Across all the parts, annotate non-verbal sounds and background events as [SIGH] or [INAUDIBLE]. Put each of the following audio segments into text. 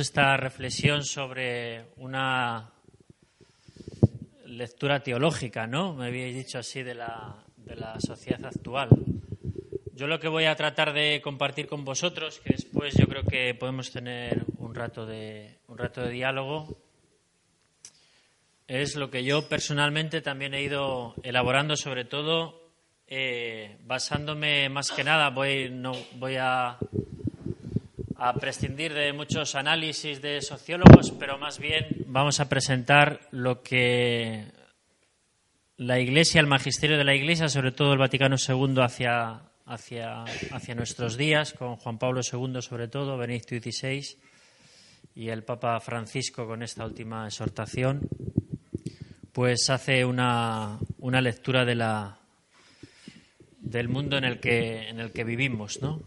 Esta reflexión sobre una lectura teológica, ¿no? Me habíais dicho así de la, de la sociedad actual. Yo lo que voy a tratar de compartir con vosotros, que después yo creo que podemos tener un rato de, un rato de diálogo, es lo que yo personalmente también he ido elaborando, sobre todo eh, basándome más que nada, voy, no, voy a, a prescindir de muchos análisis de sociólogos, pero más bien vamos a presentar lo que la Iglesia, el magisterio de la Iglesia, sobre todo el Vaticano II hacia hacia, hacia nuestros días, con Juan Pablo II sobre todo, Benedicto XVI y el Papa Francisco con esta última exhortación, pues hace una, una lectura de la, del mundo en el que, en el que vivimos. ¿no?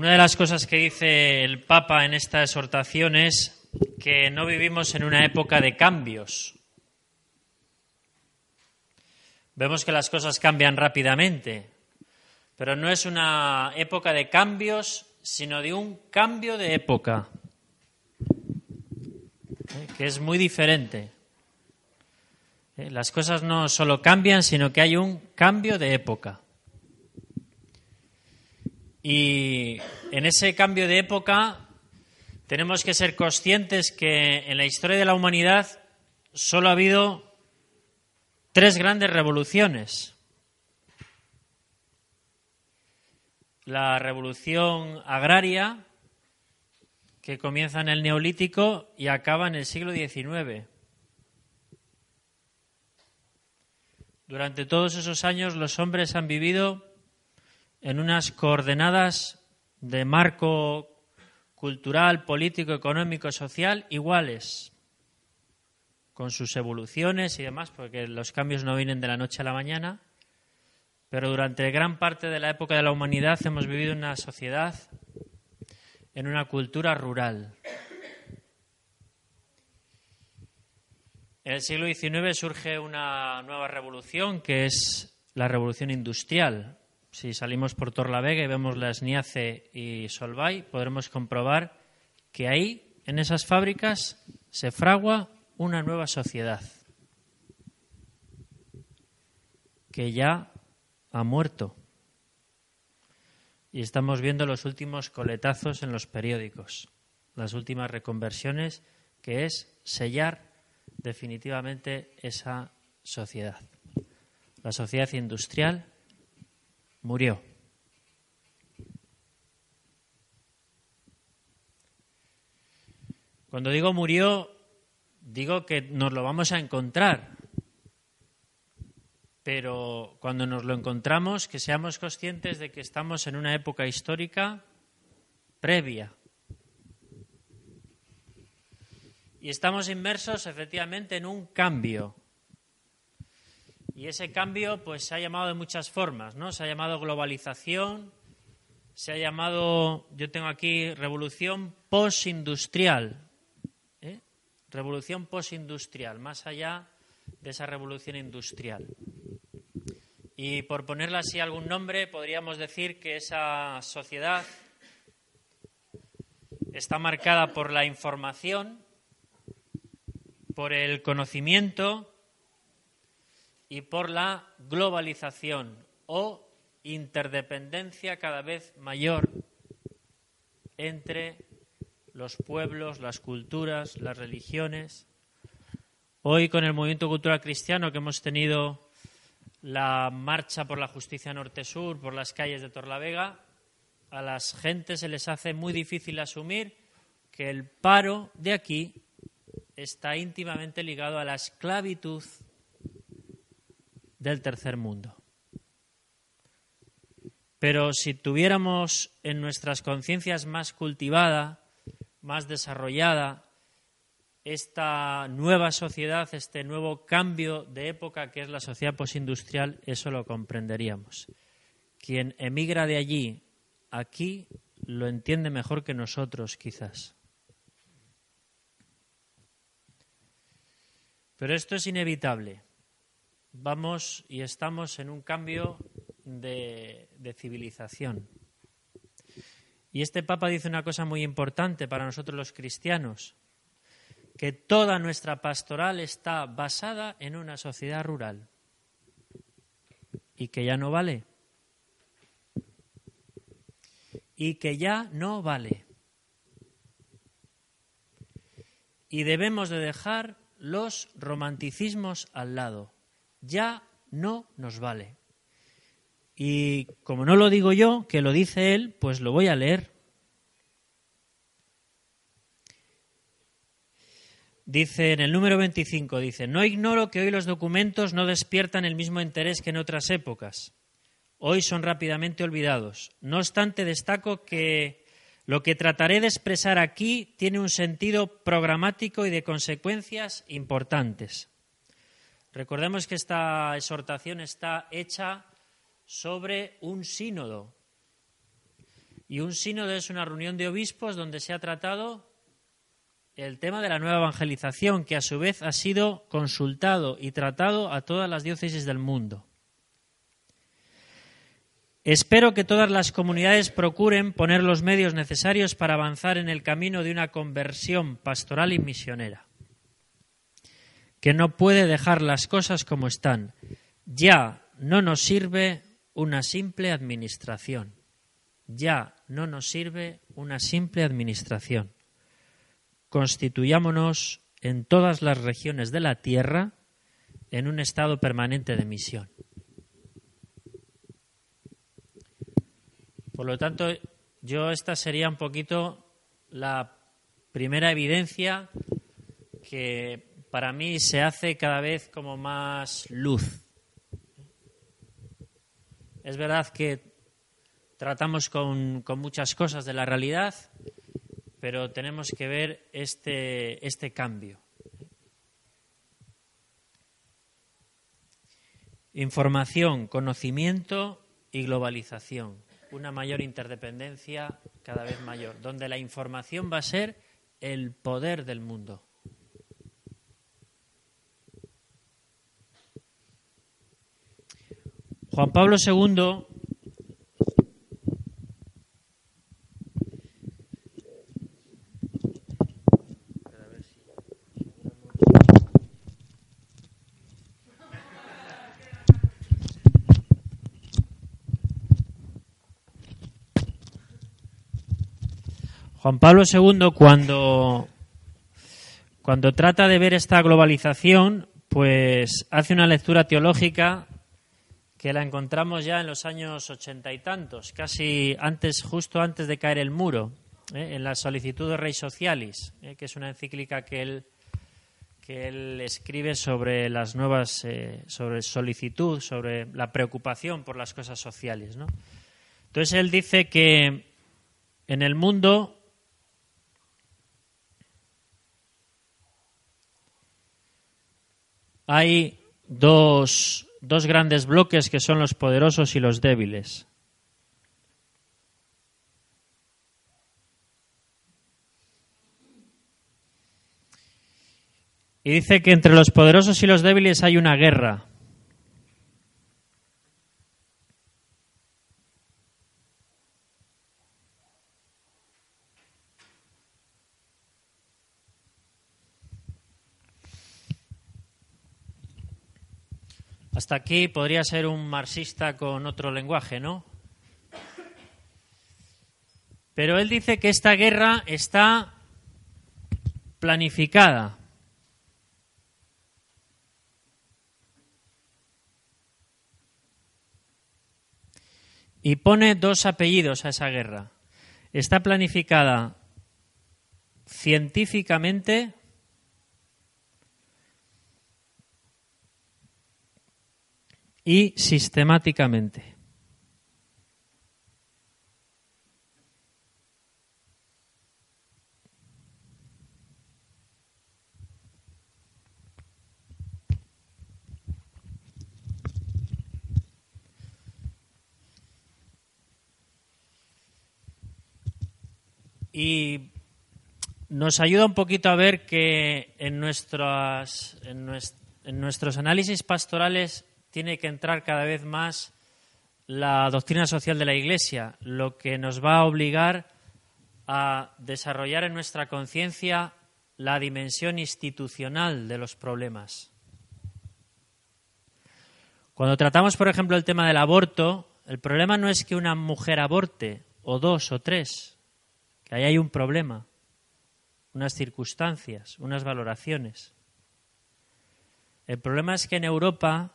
Una de las cosas que dice el Papa en esta exhortación es que no vivimos en una época de cambios, Vemos que las cosas cambian rápidamente, pero no es una época de cambios, sino de un cambio de época, ¿eh? que es muy diferente. ¿Eh? Las cosas no solo cambian, sino que hay un cambio de época. Y en ese cambio de época tenemos que ser conscientes que en la historia de la humanidad solo ha habido tres grandes revoluciones. La revolución agraria, que comienza en el neolítico y acaba en el siglo XIX. Durante todos esos años los hombres han vivido en unas coordenadas de marco cultural, político, económico, social iguales con sus evoluciones y demás, porque los cambios no vienen de la noche a la mañana, pero durante gran parte de la época de la humanidad hemos vivido una sociedad, en una cultura rural. En el siglo XIX surge una nueva revolución que es la revolución industrial. Si salimos por Torlavega y vemos las Niace y Solvay, podremos comprobar que ahí, en esas fábricas, se fragua una nueva sociedad que ya ha muerto. Y estamos viendo los últimos coletazos en los periódicos, las últimas reconversiones, que es sellar definitivamente esa sociedad. La sociedad industrial murió. Cuando digo murió, digo que nos lo vamos a encontrar, pero cuando nos lo encontramos, que seamos conscientes de que estamos en una época histórica previa. Y estamos inmersos efectivamente en un cambio. Y ese cambio pues se ha llamado de muchas formas, ¿no? Se ha llamado globalización, se ha llamado, yo tengo aquí revolución postindustrial, revolución postindustrial, más allá de esa revolución industrial. Y por ponerle así algún nombre, podríamos decir que esa sociedad está marcada por la información, por el conocimiento y por la globalización o interdependencia cada vez mayor entre los pueblos, las culturas, las religiones. Hoy con el movimiento cultural cristiano que hemos tenido la marcha por la justicia norte-sur, por las calles de Torlavega, a las gentes se les hace muy difícil asumir que el paro de aquí está íntimamente ligado a la esclavitud del tercer mundo. Pero si tuviéramos en nuestras conciencias más cultivada, más desarrollada, esta nueva sociedad, este nuevo cambio de época que es la sociedad postindustrial, eso lo comprenderíamos. Quien emigra de allí aquí lo entiende mejor que nosotros, quizás. Pero esto es inevitable. Vamos y estamos en un cambio de, civilización. Y este Papa dice una cosa muy importante para nosotros los cristianos, que toda nuestra pastoral está basada en una sociedad rural y que ya no vale. Y que ya no vale. Y debemos de dejar los romanticismos al lado. Ya no nos vale. Y como no lo digo yo, que lo dice él, pues lo voy a leer. Dice en el número 25, dice, no ignoro que hoy los documentos no despiertan el mismo interés que en otras épocas. Hoy son rápidamente olvidados. No obstante, destaco que lo que trataré de expresar aquí tiene un sentido programático y de consecuencias importantes. Recordemos que esta exhortación está hecha sobre un sínodo. Y un sínodo es una reunión de obispos donde se ha tratado el tema de la nueva evangelización, que a su vez ha sido consultado y tratado a todas las diócesis del mundo. Espero que todas las comunidades procuren poner los medios necesarios para avanzar en el camino de una conversión pastoral y misionera, que no puede dejar las cosas como están. Ya no nos sirve una simple administración. Ya no nos sirve una simple administración. Constituyámonos en todas las regiones de la tierra en un estado permanente de misión. Por lo tanto, yo esta sería un poquito la primera evidencia que para mí se hace cada vez como más luz. Es verdad que tratamos con, muchas cosas de la realidad, pero tenemos que ver este, este cambio. Información, conocimiento y globalización una mayor interdependencia cada vez mayor, donde la información va a ser el poder del mundo. Juan Pablo II Juan Pablo II, cuando, cuando trata de ver esta globalización, pues hace una lectura teológica que la encontramos ya en los años ochenta y tantos, casi antes, justo antes de caer el muro, ¿eh? en la solicitud de Rey Socialis, ¿eh? que es una encíclica que él, que él escribe sobre las nuevas, eh, sobre solicitud, sobre la preocupación por las cosas sociales. ¿no? Entonces él dice que en el mundo hay dos, dos grandes bloques que son los poderosos y los débiles. Y dice que entre los poderosos y los débiles hay una guerra. Hasta aquí podría ser un marxista con otro lenguaje, ¿no? Pero él dice que esta guerra está planificada. y pone dos apellidos a esa guerra. Está planificada científicamente y sistemáticamente. Y nos ayuda un poquito a ver que en, nuestras, en, nuestros análisis pastorales tiene que entrar cada vez más la doctrina social de la Iglesia, lo que nos va a obligar a desarrollar en nuestra conciencia la dimensión institucional de los problemas. Cuando tratamos, por ejemplo, el tema del aborto, el problema no es que una mujer aborte, o dos o tres, que ahí hay un problema, unas circunstancias, unas valoraciones. El problema es que en Europa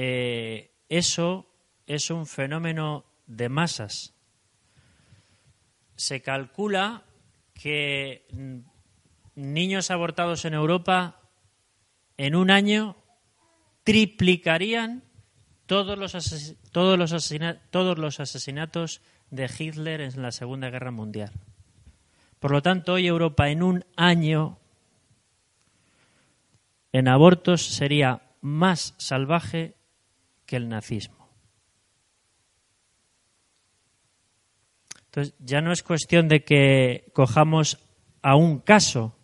eh, eso es un fenómeno de masas. Se calcula que niños abortados en Europa en un año triplicarían todos los, todos los, todos los asesinatos de Hitler en la Segunda Guerra Mundial. Por lo tanto, hoy Europa en un año en abortos sería más salvaje que el nazismo. Entonces, ya no es cuestión de que cojamos a un caso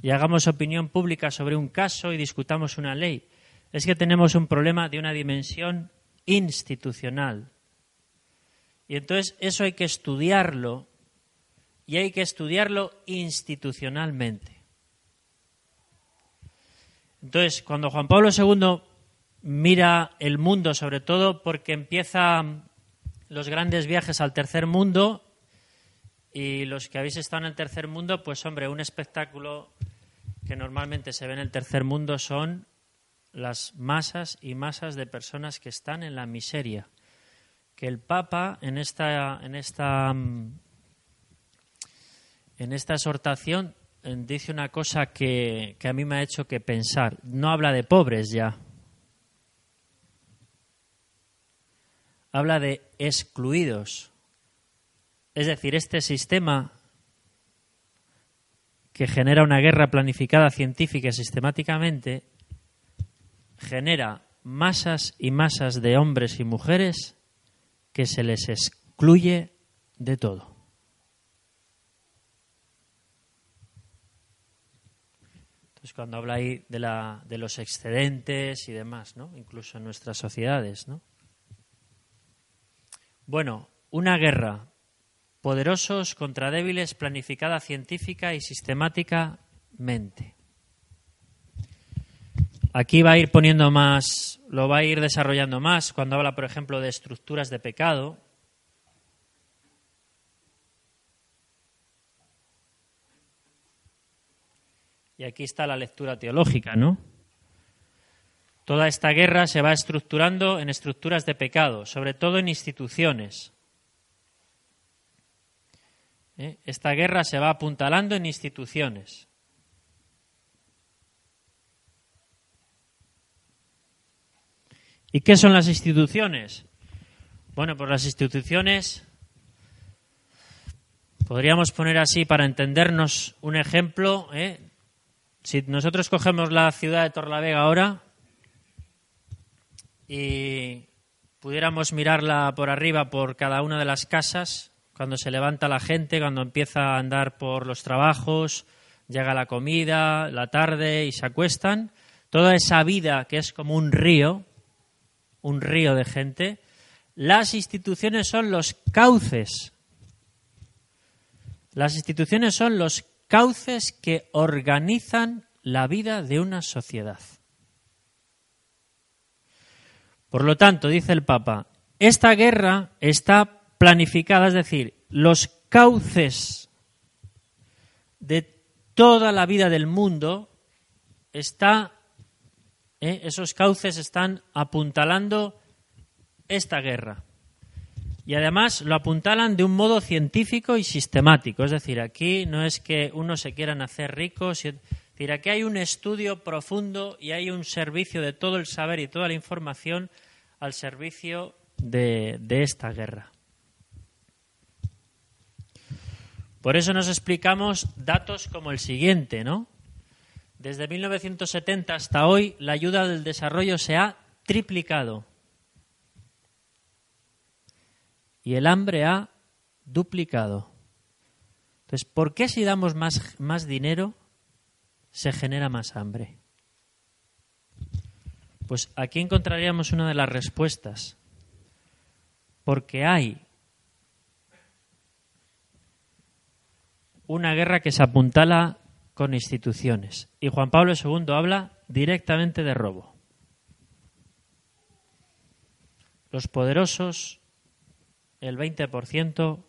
y hagamos opinión pública sobre un caso y discutamos una ley. Es que tenemos un problema de una dimensión institucional, y entonces eso hay que estudiarlo y hay que estudiarlo institucionalmente. Entonces, cuando Juan Pablo II mira el mundo, sobre todo porque empieza los grandes viajes al tercer mundo, y los que habéis estado en el tercer mundo, pues hombre, un espectáculo que normalmente se ve en el tercer mundo son las masas y masas de personas que están en la miseria que el Papa en esta, en esta, mm, en esta exhortación eh, dice una cosa que, que a mí me ha hecho que pensar. No habla de pobres ya. Habla de excluidos. Es decir, este sistema que genera una guerra planificada científica y sistemáticamente genera masas y masas de hombres y mujeres que se les excluye de todo. Entonces, cuando habla ahí de, la, de los excedentes y demás, ¿no? incluso en nuestras sociedades. ¿no? Bueno, una guerra, poderosos contra débiles, planificada científica y sistemáticamente. Aquí va a ir poniendo más, lo va a ir desarrollando más cuando habla, por ejemplo, de estructuras de pecado. Y aquí está la lectura teológica, ¿no? Toda esta guerra se va estructurando en estructuras de pecado, sobre todo en instituciones. ¿Eh? Esta guerra se va apuntalando en instituciones. ¿Y qué son las instituciones? Bueno, pues las instituciones podríamos poner así para entendernos un ejemplo. ¿eh? Si nosotros cogemos la ciudad de Torlavega ahora y pudiéramos mirarla por arriba por cada una de las casas, cuando se levanta la gente, cuando empieza a andar por los trabajos, llega la comida, la tarde y se acuestan, toda esa vida que es como un río, un río de gente, las instituciones son los cauces. Las instituciones son los cauces que organizan la vida de una sociedad. Por lo tanto, dice el Papa, esta guerra está planificada, es decir, los cauces de toda la vida del mundo está ¿eh? esos cauces están apuntalando esta guerra. Y además lo apuntalan de un modo científico y sistemático. Es decir, aquí no es que uno se quieran hacer rico, decir, aquí hay un estudio profundo y hay un servicio de todo el saber y toda la información al servicio de, de esta guerra. Por eso nos explicamos datos como el siguiente, ¿no? Desde 1970 hasta hoy, la ayuda del desarrollo se ha triplicado. Y el hambre ha duplicado. Entonces, ¿por qué si damos más, más dinero se genera más hambre? Pues aquí encontraríamos una de las respuestas. Porque hay una guerra que se apuntala con instituciones. Y Juan Pablo II habla directamente de robo. Los poderosos, el 20%,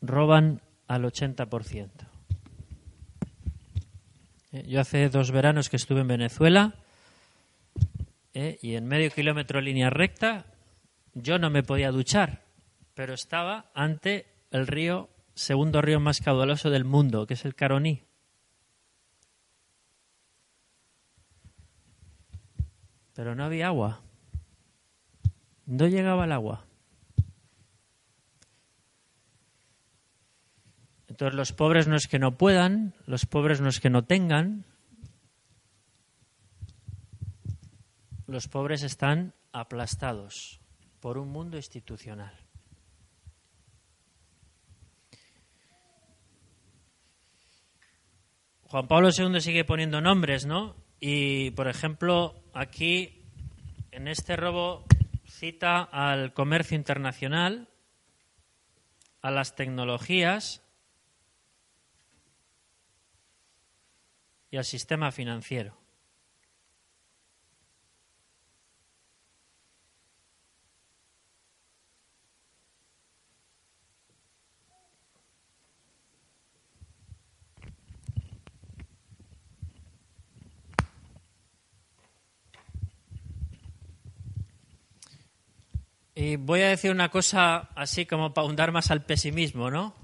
roban al 80%. Eh, yo hace dos veranos que estuve en Venezuela eh, y en medio kilómetro línea recta yo no me podía duchar, pero estaba ante el río segundo río más caudaloso del mundo, que es el Caroní. Pero no había agua. No llegaba el agua. Entonces los pobres no es que no puedan, los pobres no es que no tengan, los pobres están aplastados por un mundo institucional. Juan Pablo II sigue poniendo nombres, ¿no? Y, por ejemplo, aquí, en este robo, cita al comercio internacional, a las tecnologías y al sistema financiero. Y voy a decir una cosa así como para hundar más al pesimismo, ¿no?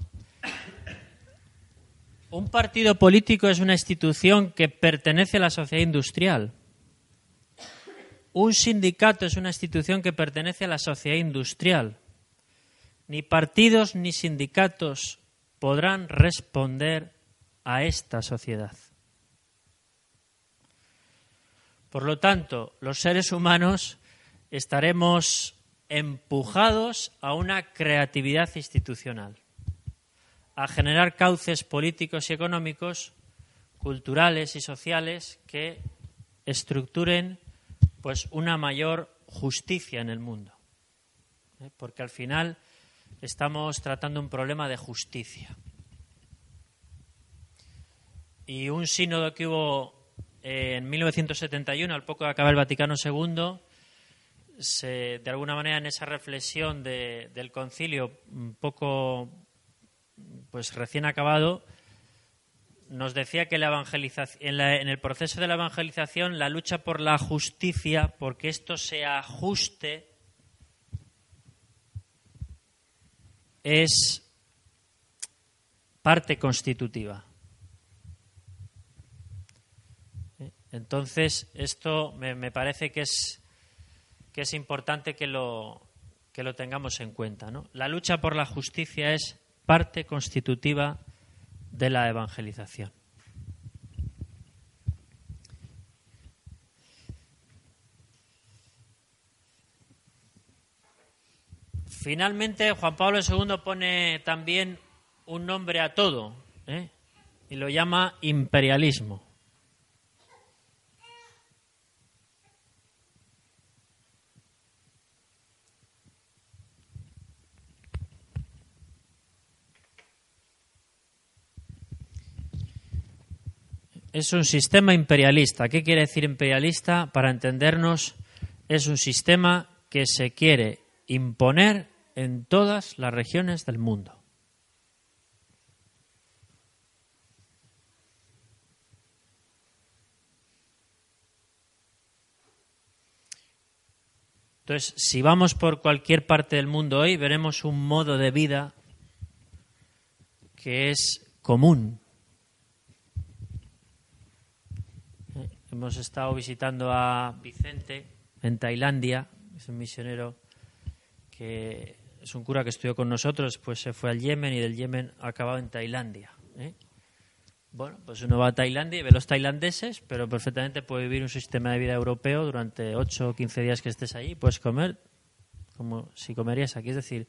Un partido político es una institución que pertenece a la sociedad industrial. Un sindicato es una institución que pertenece a la sociedad industrial. Ni partidos ni sindicatos podrán responder a esta sociedad. Por lo tanto, los seres humanos estaremos empujados a una creatividad institucional, a generar cauces políticos y económicos, culturales y sociales que estructuren pues una mayor justicia en el mundo. ¿eh? Porque al final estamos tratando un problema de justicia. Y un sínodo que hubo en 1971, al poco de acabar el Vaticano II, de alguna manera en esa reflexión del concilio un poco pues recién acabado nos decía que la evangelización, en, el proceso de la evangelización la lucha por la justicia porque esto se ajuste es parte constitutiva entonces esto me parece que es que es importante que lo, que lo tengamos en cuenta. ¿no? La lucha por la justicia es parte constitutiva de la evangelización. Finalmente, Juan Pablo II pone también un nombre a todo ¿eh? y lo llama imperialismo. Es un sistema imperialista. ¿Qué quiere decir imperialista? Para entendernos, es un sistema que se quiere imponer en todas las regiones del mundo. Entonces, si vamos por cualquier parte del mundo hoy, veremos un modo de vida que es común. Hemos estado visitando a Vicente en Tailandia, es un misionero que es un cura que estudió con nosotros, pues se fue al Yemen y del Yemen ha acabado en Tailandia. ¿eh? Bueno, pues uno va a Tailandia y ve los tailandeses, pero perfectamente puede vivir un sistema de vida europeo durante 8 o 15 días que estés ahí. Puedes comer como si comerías aquí. Es decir,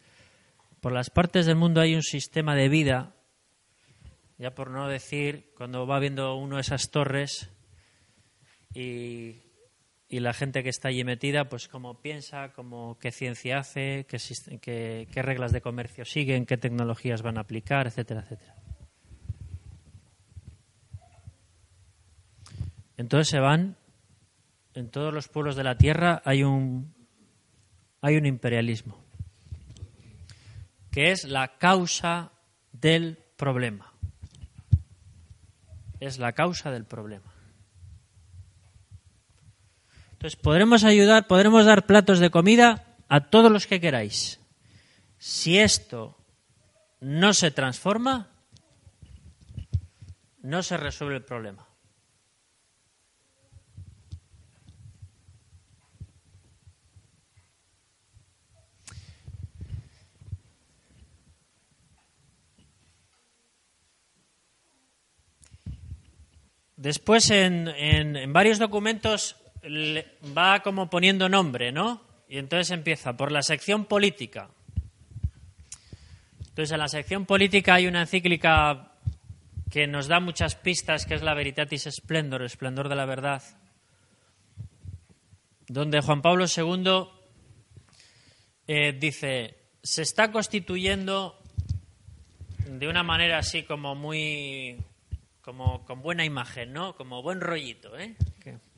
por las partes del mundo hay un sistema de vida, ya por no decir, cuando va viendo uno esas torres y la gente que está allí metida, pues cómo piensa, cómo, qué ciencia hace, qué, qué, reglas de comercio siguen, qué tecnologías van a aplicar, etcétera, etcétera. Entonces se van, en todos los pueblos de la tierra hay un, hay un imperialismo, que es la causa del problema. Es la causa del problema. Entonces, podremos ayudar, podremos dar platos de comida a todos los que queráis. Si esto no se transforma, no se resuelve el problema. Después, en, en varios documentos va como poniendo nombre, ¿no? Y entonces empieza por la sección política. Entonces, en la sección política hay una encíclica que nos da muchas pistas, que es la Veritatis Splendor, esplendor de la verdad, donde Juan Pablo II eh, dice, se está constituyendo de una manera así como muy, como con buena imagen, ¿no? Como buen rollito, ¿eh?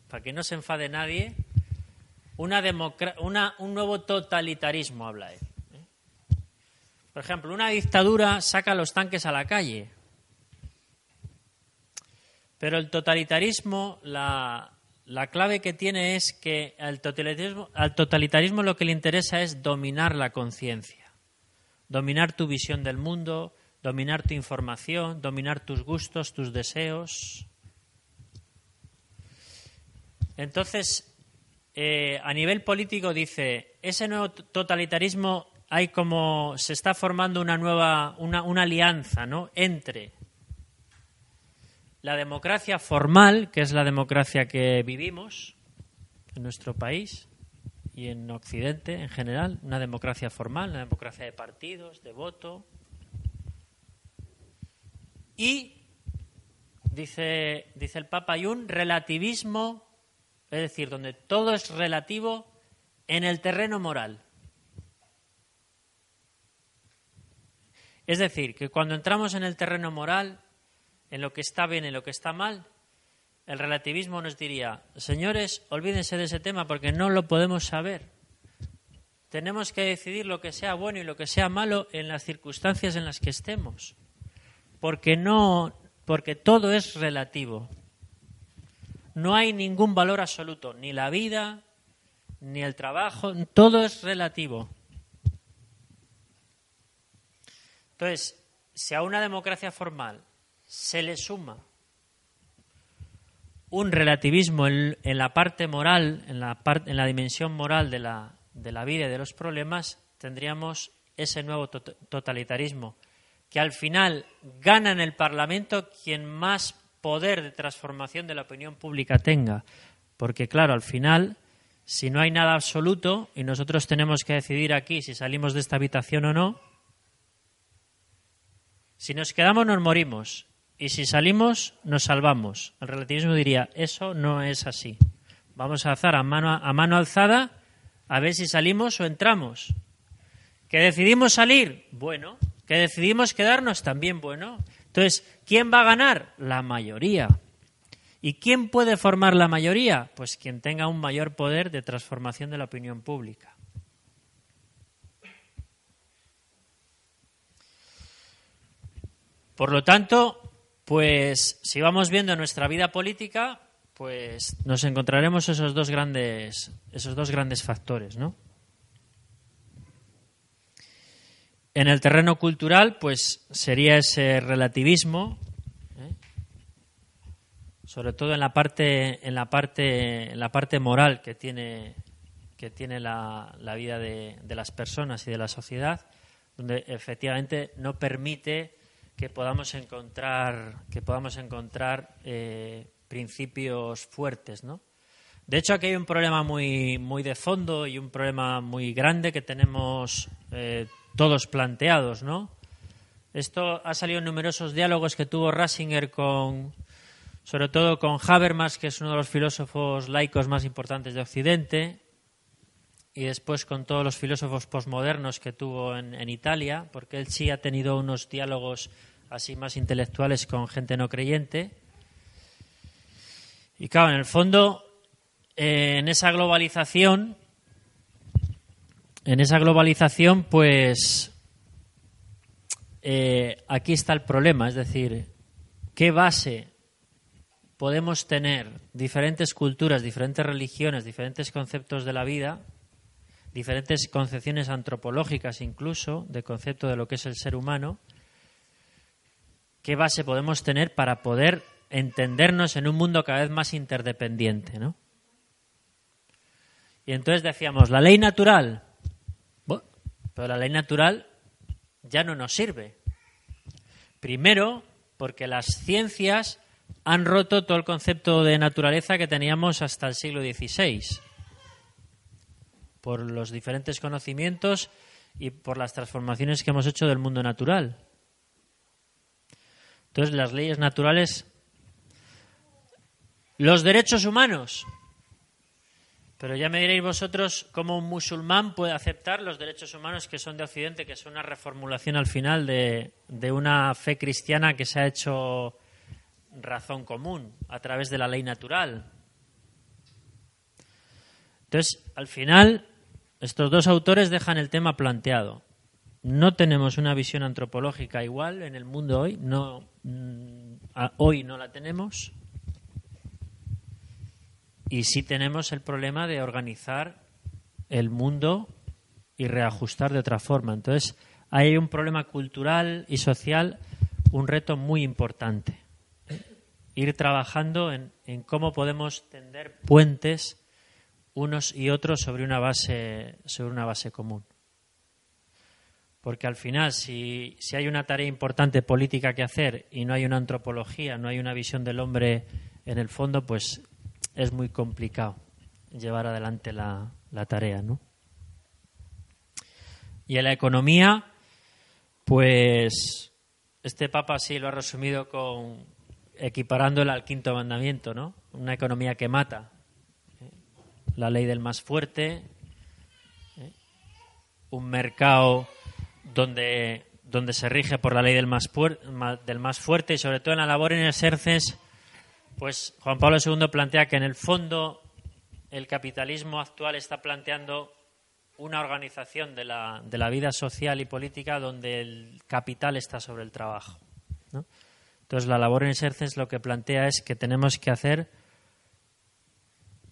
Para que no se enfade nadie, una un nuevo totalitarismo, habla él. ¿eh? Por ejemplo, una dictadura saca los tanques a la calle, pero el totalitarismo, la, la clave que tiene es que al totalitarismo, al totalitarismo lo que le interesa es dominar la conciencia, dominar tu visión del mundo, dominar tu información, dominar tus gustos, tus deseos. Entonces, eh, a nivel político dice, ese nuevo totalitarismo hay como se está formando una nueva una, una alianza, ¿no? Entre la democracia formal, que es la democracia que vivimos en nuestro país y en Occidente en general, una democracia formal, una democracia de partidos, de voto, y dice, dice el Papa, hay un relativismo es decir, donde todo es relativo en el terreno moral. Es decir, que cuando entramos en el terreno moral, en lo que está bien y lo que está mal, el relativismo nos diría, señores, olvídense de ese tema porque no lo podemos saber. Tenemos que decidir lo que sea bueno y lo que sea malo en las circunstancias en las que estemos. Porque no, porque todo es relativo no hay ningún valor absoluto, ni la vida, ni el trabajo, todo es relativo. Entonces, si a una democracia formal se le suma un relativismo en, la parte moral, en la, en la dimensión moral de la, de la vida y de los problemas, tendríamos ese nuevo totalitarismo, que al final gana en el Parlamento quien más poder de transformación de la opinión pública tenga. Porque, claro, al final, si no hay nada absoluto y nosotros tenemos que decidir aquí si salimos de esta habitación o no, si nos quedamos nos morimos y si salimos nos salvamos. El relativismo diría, eso no es así. Vamos a alzar a mano, a mano alzada a ver si salimos o entramos. ¿Que decidimos salir? Bueno. ¿Que decidimos quedarnos? También bueno. Entonces, ¿quién va a ganar? La mayoría. ¿Y quién puede formar la mayoría? Pues quien tenga un mayor poder de transformación de la opinión pública. Por lo tanto, pues si vamos viendo nuestra vida política, pues nos encontraremos esos dos grandes, esos dos grandes factores, ¿no? En el terreno cultural, pues sería ese relativismo, ¿eh? sobre todo en la parte, en la parte, en la parte moral que tiene, que tiene la, vida de, de las personas y de la sociedad, donde efectivamente no permite que podamos encontrar, que podamos encontrar eh, principios fuertes, ¿no? De hecho, aquí hay un problema muy, muy de fondo y un problema muy grande que tenemos eh, todos planteados, ¿no? Esto ha salido en numerosos diálogos que tuvo Rasinger con, sobre todo con Habermas, que es uno de los filósofos laicos más importantes de Occidente, y después con todos los filósofos posmodernos que tuvo en, en, Italia, porque él sí ha tenido unos diálogos así más intelectuales con gente no creyente. Y claro, en el fondo, eh, en esa globalización, en esa globalización, pues eh, aquí está el problema, es decir, ¿qué base podemos tener diferentes culturas, diferentes religiones, diferentes conceptos de la vida, diferentes concepciones antropológicas incluso, de concepto de lo que es el ser humano? ¿Qué base podemos tener para poder entendernos en un mundo cada vez más interdependiente, ¿no? Y entonces decíamos, la ley natural, bueno, pero la ley natural ya no nos sirve. Primero, porque las ciencias han roto todo el concepto de naturaleza que teníamos hasta el siglo XVI, por los diferentes conocimientos y por las transformaciones que hemos hecho del mundo natural. Entonces, las leyes naturales, los derechos humanos, pero ya me diréis vosotros cómo un musulmán puede aceptar los derechos humanos que son de Occidente, que son una reformulación al final de, de una fe cristiana que se ha hecho razón común a través de la ley natural. Entonces, al final, estos dos autores dejan el tema planteado. No tenemos una visión antropológica igual en el mundo hoy, no, mm, hoy no la tenemos. Y sí tenemos el problema de organizar el mundo y reajustar de otra forma. Entonces, hay un problema cultural y social, un reto muy importante. Ir trabajando en, en cómo podemos tender puentes unos y otros sobre una base, sobre una base común. Porque al final, si, si hay una tarea importante política que hacer y no hay una antropología, no hay una visión del hombre en el fondo, pues es muy complicado llevar adelante la, la tarea, ¿no? Y en la economía, pues este Papa sí lo ha resumido con equiparándola al quinto mandamiento, ¿no? Una economía que mata. ¿eh? La ley del más fuerte, ¿eh? un mercado donde, donde se rige por la ley del más, del más fuerte y sobre todo en la labor en exerces pues Juan Pablo II plantea que en el fondo el capitalismo actual está planteando una organización de la, de la vida social y política donde el capital está sobre el trabajo. Entonces la labor en Exercens lo que plantea es que tenemos que hacer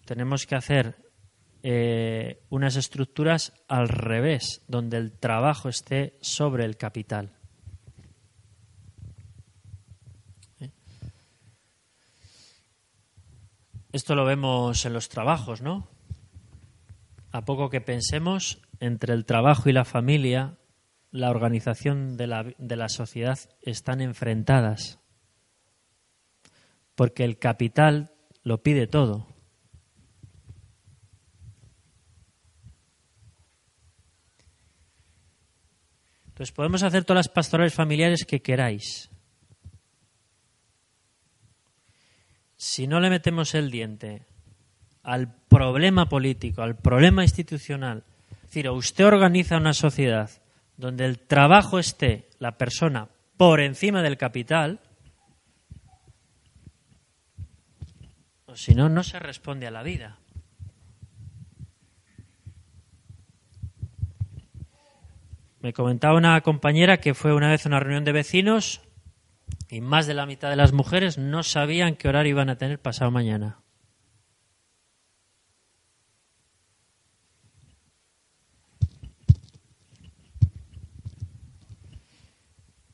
tenemos que hacer eh, unas estructuras al revés, donde el trabajo esté sobre el capital. Esto lo vemos en los trabajos, ¿no? A poco que pensemos, entre el trabajo y la familia, la organización de la, de la sociedad están enfrentadas. Porque el capital lo pide todo. Entonces podemos hacer todas las pastorales familiares que queráis, si no le metemos el diente al problema político, al problema institucional, es decir, usted organiza una sociedad donde el trabajo esté la persona por encima del capital, o si no, no se responde a la vida. Me comentaba una compañera que fue una vez a una reunión de vecinos y más de la mitad de las mujeres no sabían qué horario iban a tener pasado mañana.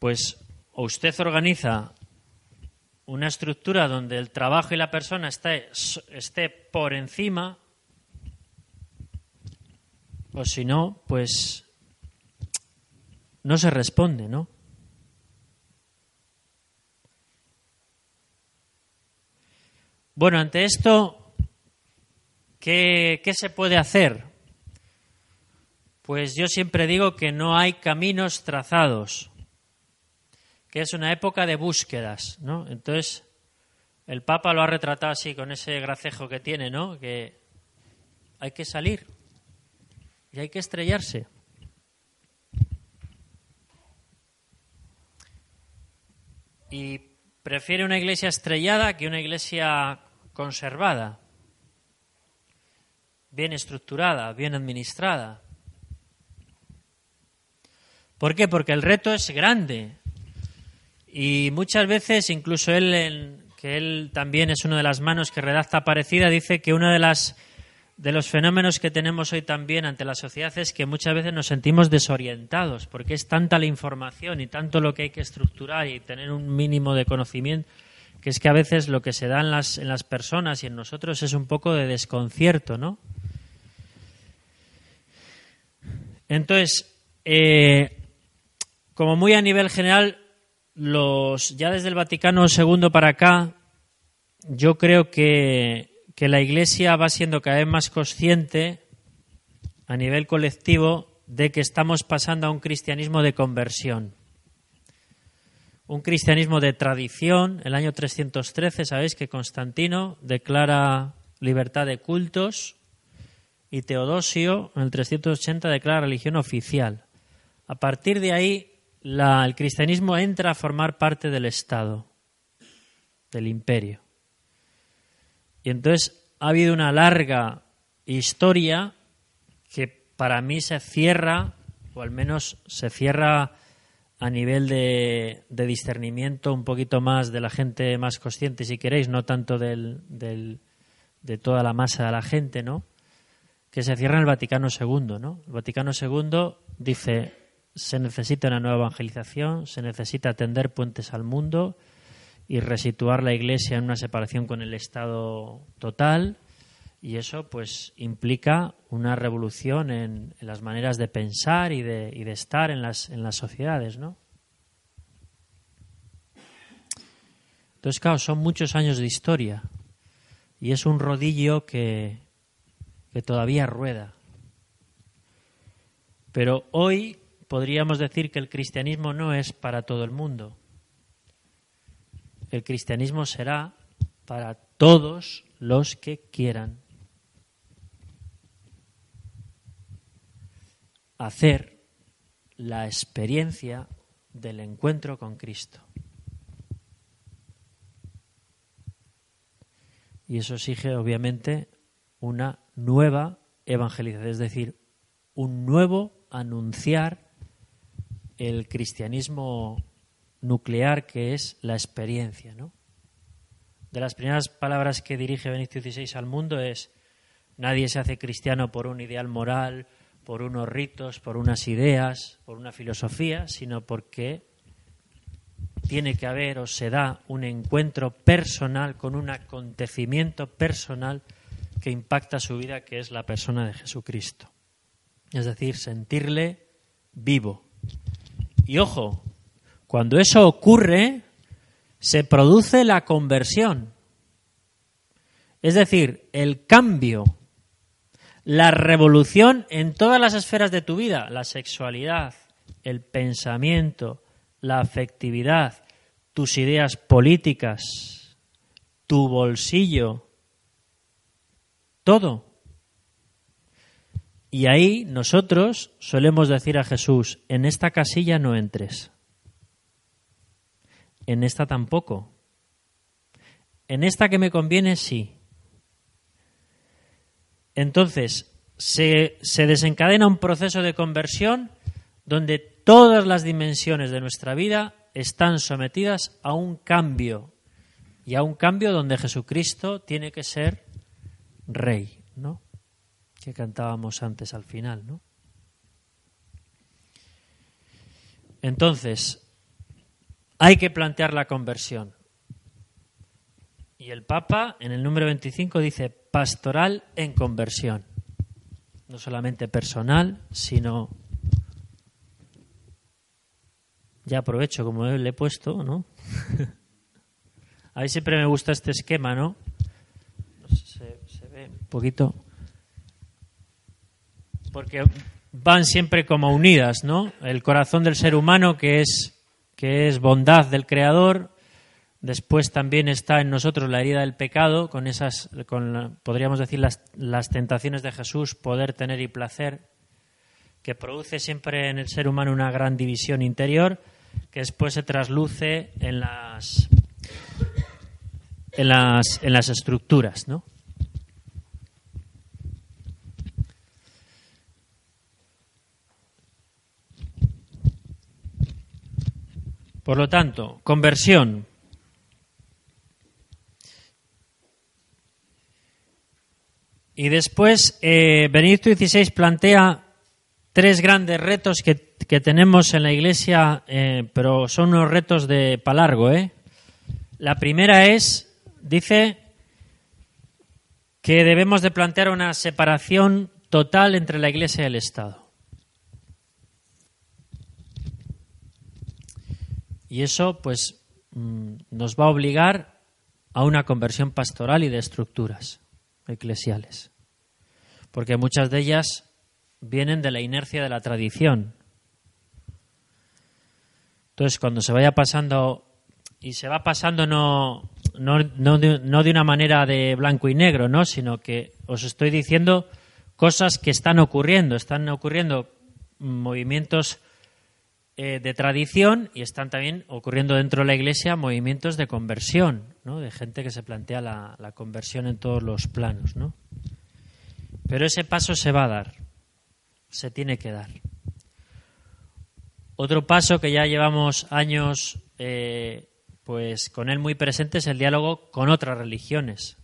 pues o usted organiza una estructura donde el trabajo y la persona esté, por encima, o si no, pues no se responde, ¿no? Bueno, ante esto, ¿qué, ¿qué, se puede hacer? Pues yo siempre digo que no hay caminos trazados, que es una época de búsquedas, ¿no? Entonces, el Papa lo ha retratado así, con ese gracejo que tiene, ¿no? Que hay que salir y hay que estrellarse. Y prefiere una iglesia estrellada que una iglesia conservada, bien estructurada, bien administrada. ¿Por qué? Porque el reto es grande. Y muchas veces, incluso él, que él también es una de las manos que redacta parecida, dice que una de las de los fenómenos que tenemos hoy también ante la sociedad es que muchas veces nos sentimos desorientados, porque es tanta la información y tanto lo que hay que estructurar y tener un mínimo de conocimiento, que es que a veces lo que se da en las, en las personas y en nosotros es un poco de desconcierto, ¿no? Entonces, eh, como muy a nivel general, los ya desde el Vaticano II para acá, yo creo que que la Iglesia va siendo cada vez más consciente a nivel colectivo de que estamos pasando a un cristianismo de conversión. Un cristianismo de tradición. El año 313, sabéis que Constantino declara libertad de cultos y Teodosio en el 380 declara religión oficial. A partir de ahí, el cristianismo entra a formar parte del Estado, del imperio. Y entonces ha habido una larga historia que para mí se cierra, o al menos se cierra a nivel de, discernimiento un poquito más de la gente más consciente, si queréis, no tanto del, de toda la masa de la gente, ¿no? Que se cierra el Vaticano II, ¿no? El Vaticano II dice se necesita una nueva evangelización, se necesita tender puentes al mundo, y resituar la Iglesia en una separación con el Estado total y eso pues implica una revolución en, las maneras de pensar y de, y de estar en las, en las sociedades, ¿no? Entonces, claro, son muchos años de historia y es un rodillo que, que todavía rueda. Pero hoy podríamos decir que el cristianismo no es para todo el mundo el cristianismo será para todos los que quieran hacer la experiencia del encuentro con Cristo. Y eso exige, obviamente, una nueva evangelización, es decir, un nuevo anunciar el cristianismo nuclear que es la experiencia. ¿no? De las primeras palabras que dirige Benito XVI al mundo es nadie se hace cristiano por un ideal moral, por unos ritos, por unas ideas, por una filosofía, sino porque tiene que haber o se da un encuentro personal con un acontecimiento personal que impacta su vida, que es la persona de Jesucristo. Es decir, sentirle vivo. Y ojo, cuando eso ocurre, se produce la conversión. Es decir, el cambio, la revolución en todas las esferas de tu vida, la sexualidad, el pensamiento, la afectividad, tus ideas políticas, tu bolsillo, todo. Y ahí nosotros solemos decir a Jesús, en esta casilla no entres. En esta tampoco. En esta que me conviene, sí. Entonces, se, se, desencadena un proceso de conversión donde todas las dimensiones de nuestra vida están sometidas a un cambio y a un cambio donde Jesucristo tiene que ser rey, ¿no? Que cantábamos antes al final, ¿no? Entonces, hay que plantear la conversión. Y el Papa, en el número 25, dice pastoral en conversión. No solamente personal, sino. Ya aprovecho, como le he puesto, ¿no? [LAUGHS] A mí siempre me gusta este esquema, ¿no? se, se ve un poquito. Porque van siempre como unidas, ¿no? El corazón del ser humano, que es, que es bondad del Creador, después también está en nosotros la herida del pecado, con esas, con podríamos decir las, las tentaciones de Jesús, poder tener y placer, que produce siempre en el ser humano una gran división interior, que después se trasluce en las en las, en las estructuras, ¿no? Por lo tanto, conversión. Y después, eh, Benedicto XVI plantea tres grandes retos que, que tenemos en la Iglesia, eh, pero son unos retos de palargo. ¿eh? La primera es dice que debemos de plantear una separación total entre la Iglesia y el Estado. Y eso, pues, mm, nos va a obligar a una conversión pastoral y de estructuras eclesiales. Porque muchas de ellas vienen de la inercia de la tradición. Entonces, cuando se vaya pasando, y se va pasando no, no, de, no, de, una manera de blanco y negro, ¿no? sino que os estoy diciendo cosas que están ocurriendo. Están ocurriendo movimientos eh, de tradición y están también ocurriendo dentro de la Iglesia movimientos de conversión, ¿no? de gente que se plantea la, la conversión en todos los planos. ¿no? Pero ese paso se va a dar, se tiene que dar. Otro paso que ya llevamos años eh, pues con él muy presente es el diálogo con otras religiones.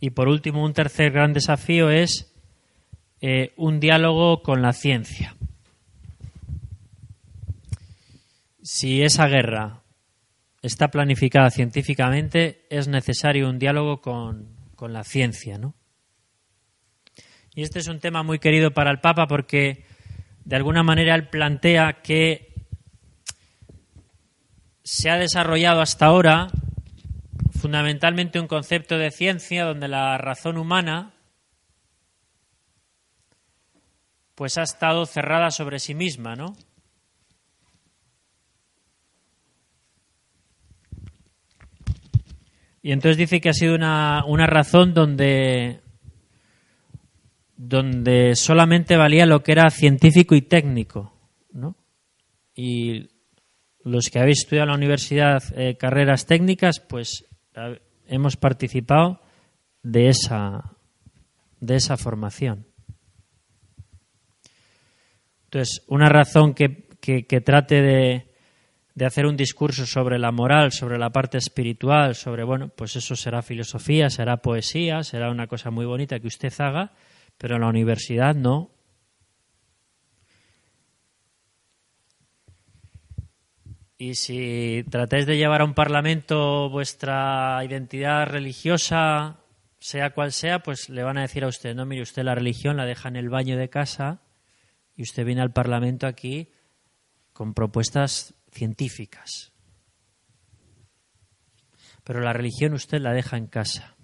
Y por último, un tercer gran desafío es eh, un diálogo con la ciencia. Si esa guerra está planificada científicamente, es necesario un diálogo con, con la ciencia, ¿no? Y este es un tema muy querido para el Papa porque de alguna manera él plantea que se ha desarrollado hasta ahora fundamentalmente un concepto de ciencia donde la razón humana pues ha estado cerrada sobre sí misma, ¿no? Y entonces dice que ha sido una, una razón donde, donde solamente valía lo que era científico y técnico, ¿no? Y los que habéis estudiado en la universidad eh, carreras técnicas, pues hemos participado de esa, de esa formación. Entonces, una razón que, que, que trate de, de, hacer un discurso sobre la moral, sobre la parte espiritual, sobre, bueno, pues eso será filosofía, será poesía, será una cosa muy bonita que usted haga, pero en la universidad no, Y si tratáis de llevar a un parlamento vuestra identidad religiosa, sea cual sea, pues le van a decir a usted, no, mire, usted la religión la deja en el baño de casa y usted viene al parlamento aquí con propuestas científicas. Pero la religión usted la deja en casa.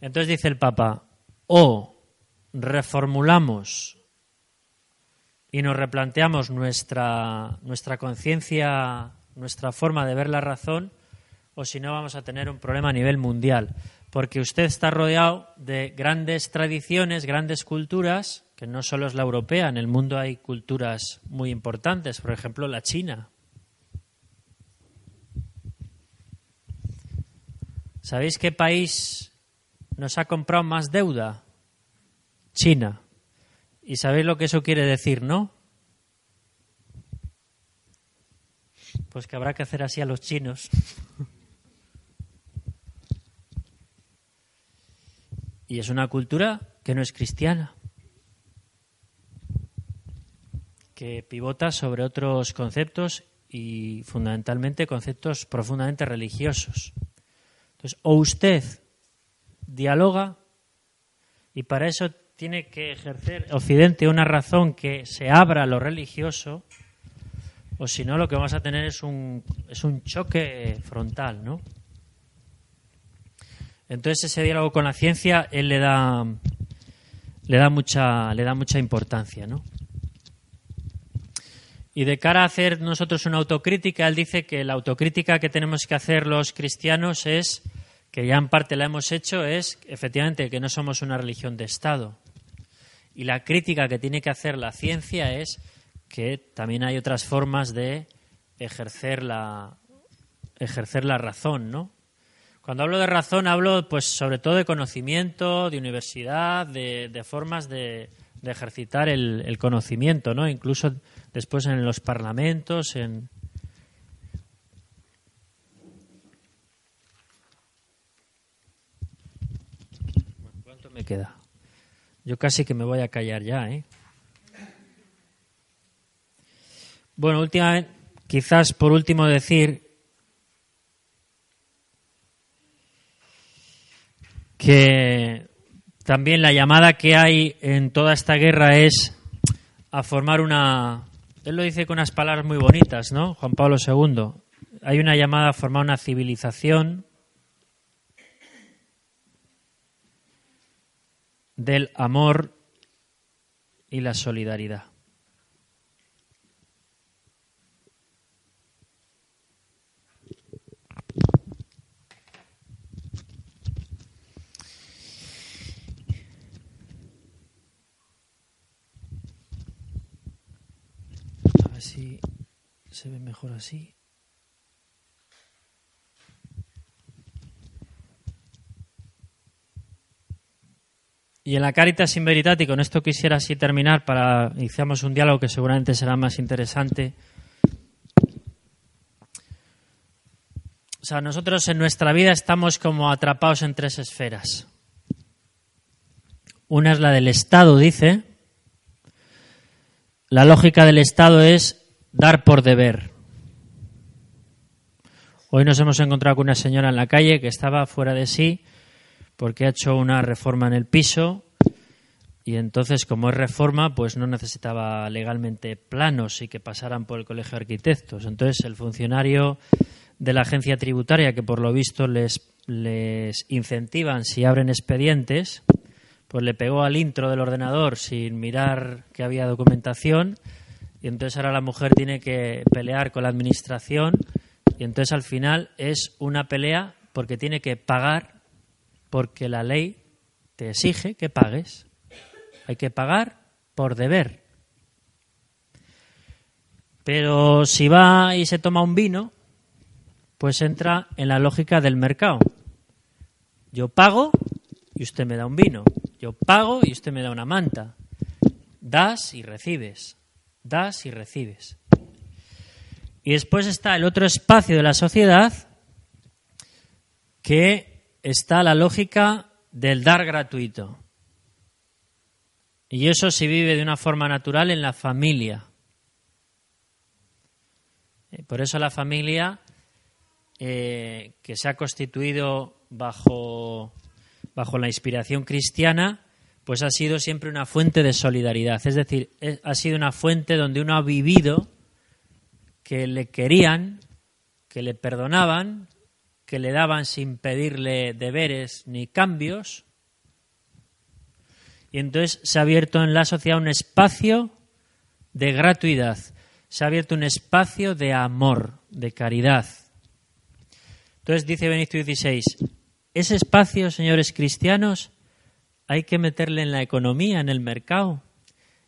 Entonces dice el Papa, o reformulamos y nos replanteamos nuestra, nuestra conciencia, nuestra forma de ver la razón, o si no vamos a tener un problema a nivel mundial. Porque usted está rodeado de grandes tradiciones, grandes culturas, que no solo es la europea, en el mundo hay culturas muy importantes, por ejemplo la China. ¿Sabéis qué país nos ha comprado más deuda? China. ¿Y sabéis lo que eso quiere decir, no? Pues que habrá que hacer así a los chinos. [LAUGHS] y es una cultura que no es cristiana, que pivota sobre otros conceptos y fundamentalmente conceptos profundamente religiosos. Entonces, o usted dialoga y para eso tiene que ejercer Occidente una razón que se abra a lo religioso, o si no, lo que vamos a tener es un, es un choque frontal, ¿no? Entonces ese diálogo con la ciencia él le da le da mucha le da mucha importancia, ¿no? Y de cara a hacer nosotros una autocrítica, él dice que la autocrítica que tenemos que hacer los cristianos es que ya en parte la hemos hecho es efectivamente que no somos una religión de Estado. Y la crítica que tiene que hacer la ciencia es que también hay otras formas de ejercer la ejercer la razón, ¿no? Cuando hablo de razón hablo pues sobre todo de conocimiento, de universidad, de, formas de, ejercitar el, conocimiento, ¿no? Incluso después en los parlamentos, en... ¿Cuánto me queda? Yo casi que me voy a callar ya, ¿eh? Bueno, últimamente, quizás por último decir que también la llamada que hay en toda esta guerra es a formar una... Él lo dice con unas palabras muy bonitas, ¿no? Juan Pablo II. Hay una llamada a formar una civilización del amor y la solidaridad. Si se ve mejor así. Y en la Caritas in Veritate, y con esto quisiera así terminar para iniciamos un diálogo que seguramente será más interesante. O sea, nosotros en nuestra vida estamos como atrapados en tres esferas. Una es la del Estado, dice, la lógica del Estado es dar por deber. Hoy nos hemos encontrado con una señora en la calle que estaba fuera de sí porque ha hecho una reforma en el piso y entonces como es reforma pues no necesitaba legalmente planos y que pasaran por el colegio de arquitectos. Entonces el funcionario de la agencia tributaria que por lo visto les, les incentivan si abren expedientes pues le pegó al intro del ordenador sin mirar que había documentación y entonces ahora la mujer tiene que pelear con la administración y entonces al final es una pelea porque tiene que pagar porque la ley te exige que pagues. Hay que pagar por deber. Pero si va y se toma un vino, pues entra en la lógica del mercado. Yo pago y usted me da un vino. Yo pago y usted me da una manta. Das y recibes. Das y recibes. Y después está el otro espacio de la sociedad que está la lógica del dar gratuito. Y eso se vive de una forma natural en la familia. Eh, por eso la familia, eh, que se ha constituido bajo bajo la inspiración cristiana, pues ha sido siempre una fuente de solidaridad. Es decir, ha sido una fuente donde uno ha vivido que le querían, que le perdonaban, que le daban sin pedirle deberes ni cambios. Y entonces se ha abierto en la sociedad un espacio de gratuidad, se ha abierto un espacio de amor, de caridad. Entonces dice Benito XVI, ese espacio, señores cristianos, hay que meterle en la economía, en el mercado,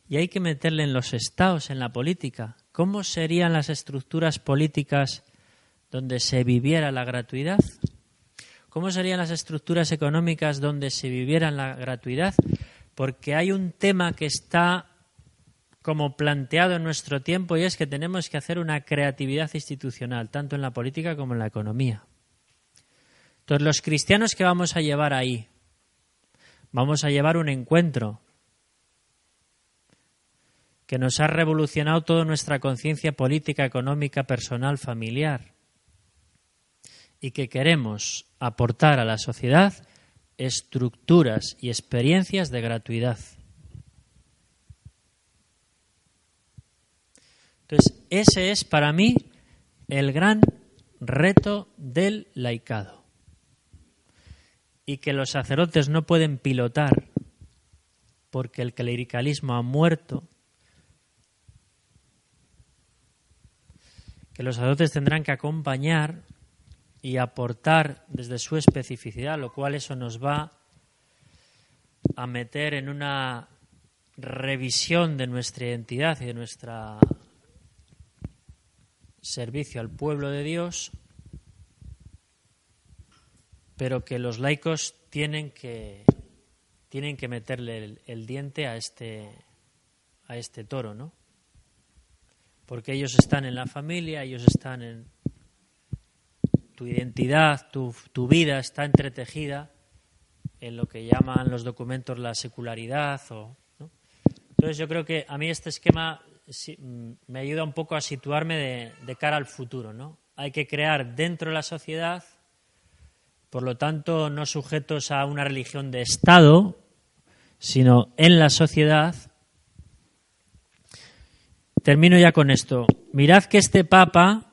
y hay que meterle en los estados, en la política. ¿Cómo serían las estructuras políticas donde se viviera la gratuidad? ¿Cómo serían las estructuras económicas donde se viviera la gratuidad? Porque hay un tema que está como planteado en nuestro tiempo y es que tenemos que hacer una creatividad institucional, tanto en la política como en la economía. Entonces, los cristianos que vamos a llevar ahí, vamos a llevar un encuentro que nos ha revolucionado toda nuestra conciencia política, económica, personal, familiar y que queremos aportar a la sociedad estructuras y experiencias de gratuidad. Entonces, ese es para mí el gran reto del laicado. Y que los sacerdotes no pueden pilotar porque el clericalismo ha muerto, que los sacerdotes tendrán que acompañar y aportar desde su especificidad, lo cual eso nos va a meter en una revisión de nuestra identidad y de nuestra servicio al pueblo de Dios, pero que los laicos tienen que tienen que meterle el, diente a este a este toro, ¿no? Porque ellos están en la familia, ellos están en tu identidad, tu, tu vida está entretejida en lo que llaman los documentos la secularidad o entonces yo creo que a mí este esquema Mm, me ayuda un poco a situarme de, cara al futuro. ¿no? Hay que crear dentro de la sociedad, por lo tanto, no sujetos a una religión de Estado, sino en la sociedad. Termino ya con esto. Mirad que este Papa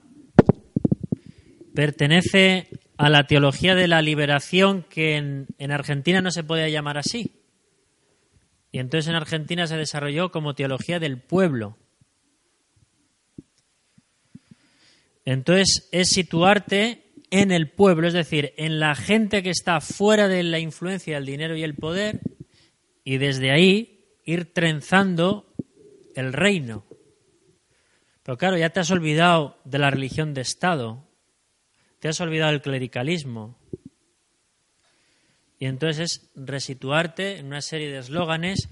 pertenece a la teología de la liberación que en, en Argentina no se podía llamar así. Y entonces en Argentina se desarrolló como teología del pueblo. Entonces es situarte en el pueblo, es decir, en la gente que está fuera de la influencia del dinero y el poder, y desde ahí ir trenzando el reino. Pero claro, ya te has olvidado de la religión de Estado, te has olvidado del clericalismo. Y entonces es resituarte en una serie de eslóganes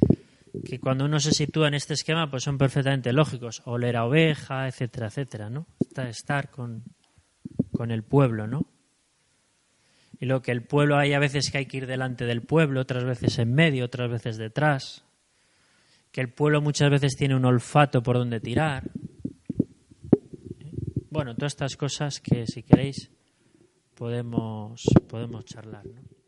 que cuando uno se sitúa en este esquema pues son perfectamente lógicos. Oler a oveja, etcétera, etcétera, ¿no? Estar con, con el pueblo, ¿no? Y lo que el pueblo hay a veces que hay que ir delante del pueblo, otras veces en medio, otras veces detrás. Que el pueblo muchas veces tiene un olfato por donde tirar. Bueno, todas estas cosas que si queréis podemos, podemos charlar, ¿no?